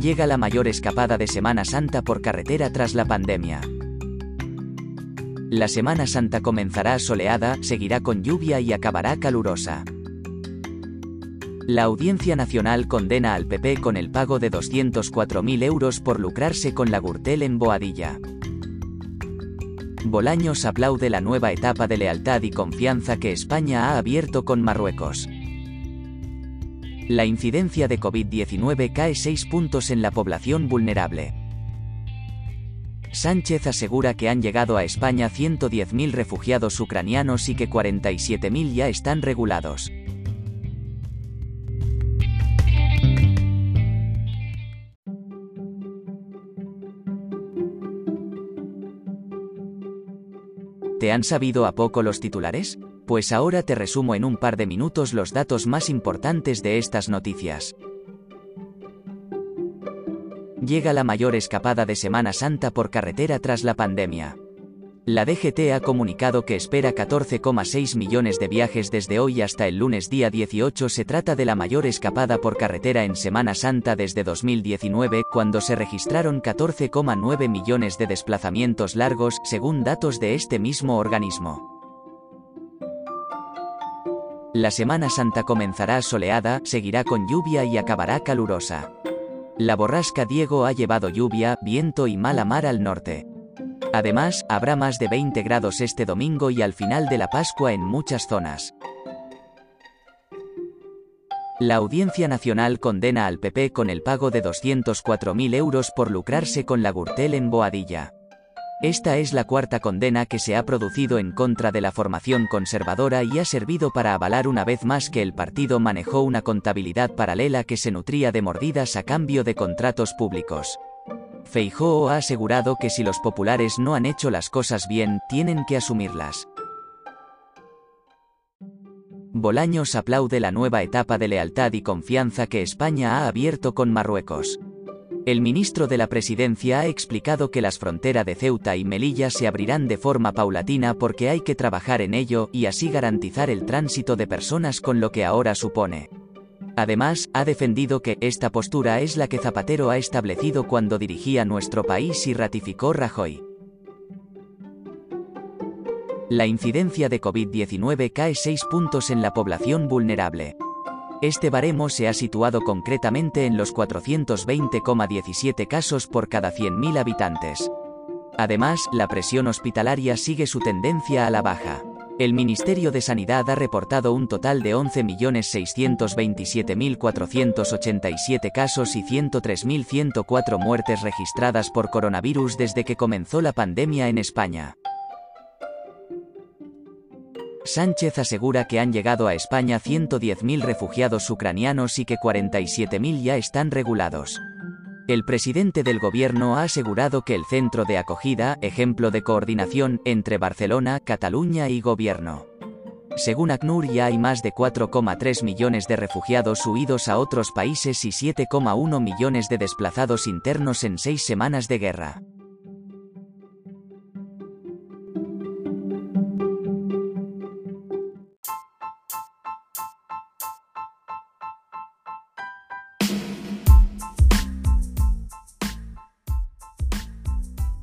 Llega la mayor escapada de Semana Santa por carretera tras la pandemia. La Semana Santa comenzará soleada, seguirá con lluvia y acabará calurosa. La Audiencia Nacional condena al PP con el pago de 204.000 euros por lucrarse con la Gürtel en Boadilla. Bolaños aplaude la nueva etapa de lealtad y confianza que España ha abierto con Marruecos. La incidencia de COVID-19 cae 6 puntos en la población vulnerable. Sánchez asegura que han llegado a España 110.000 refugiados ucranianos y que 47.000 ya están regulados. ¿Te han sabido a poco los titulares? Pues ahora te resumo en un par de minutos los datos más importantes de estas noticias. Llega la mayor escapada de Semana Santa por carretera tras la pandemia. La DGT ha comunicado que espera 14,6 millones de viajes desde hoy hasta el lunes día 18. Se trata de la mayor escapada por carretera en Semana Santa desde 2019, cuando se registraron 14,9 millones de desplazamientos largos, según datos de este mismo organismo. La Semana Santa comenzará soleada, seguirá con lluvia y acabará calurosa. La borrasca Diego ha llevado lluvia, viento y mala mar al norte. Además, habrá más de 20 grados este domingo y al final de la Pascua en muchas zonas. La Audiencia Nacional condena al PP con el pago de 204.000 euros por lucrarse con la Gürtel en Boadilla. Esta es la cuarta condena que se ha producido en contra de la formación conservadora y ha servido para avalar una vez más que el partido manejó una contabilidad paralela que se nutría de mordidas a cambio de contratos públicos. Feijóo ha asegurado que si los populares no han hecho las cosas bien, tienen que asumirlas. Bolaños aplaude la nueva etapa de lealtad y confianza que España ha abierto con Marruecos. El ministro de la Presidencia ha explicado que las fronteras de Ceuta y Melilla se abrirán de forma paulatina porque hay que trabajar en ello y así garantizar el tránsito de personas con lo que ahora supone. Además, ha defendido que esta postura es la que Zapatero ha establecido cuando dirigía nuestro país y ratificó Rajoy. La incidencia de COVID-19 cae 6 puntos en la población vulnerable. Este baremo se ha situado concretamente en los 420,17 casos por cada 100.000 habitantes. Además, la presión hospitalaria sigue su tendencia a la baja. El Ministerio de Sanidad ha reportado un total de 11.627.487 casos y 103.104 muertes registradas por coronavirus desde que comenzó la pandemia en España. Sánchez asegura que han llegado a España 110.000 refugiados ucranianos y que 47.000 ya están regulados. El presidente del gobierno ha asegurado que el centro de acogida, ejemplo de coordinación entre Barcelona, Cataluña y gobierno. Según ACNUR ya hay más de 4,3 millones de refugiados huidos a otros países y 7,1 millones de desplazados internos en seis semanas de guerra.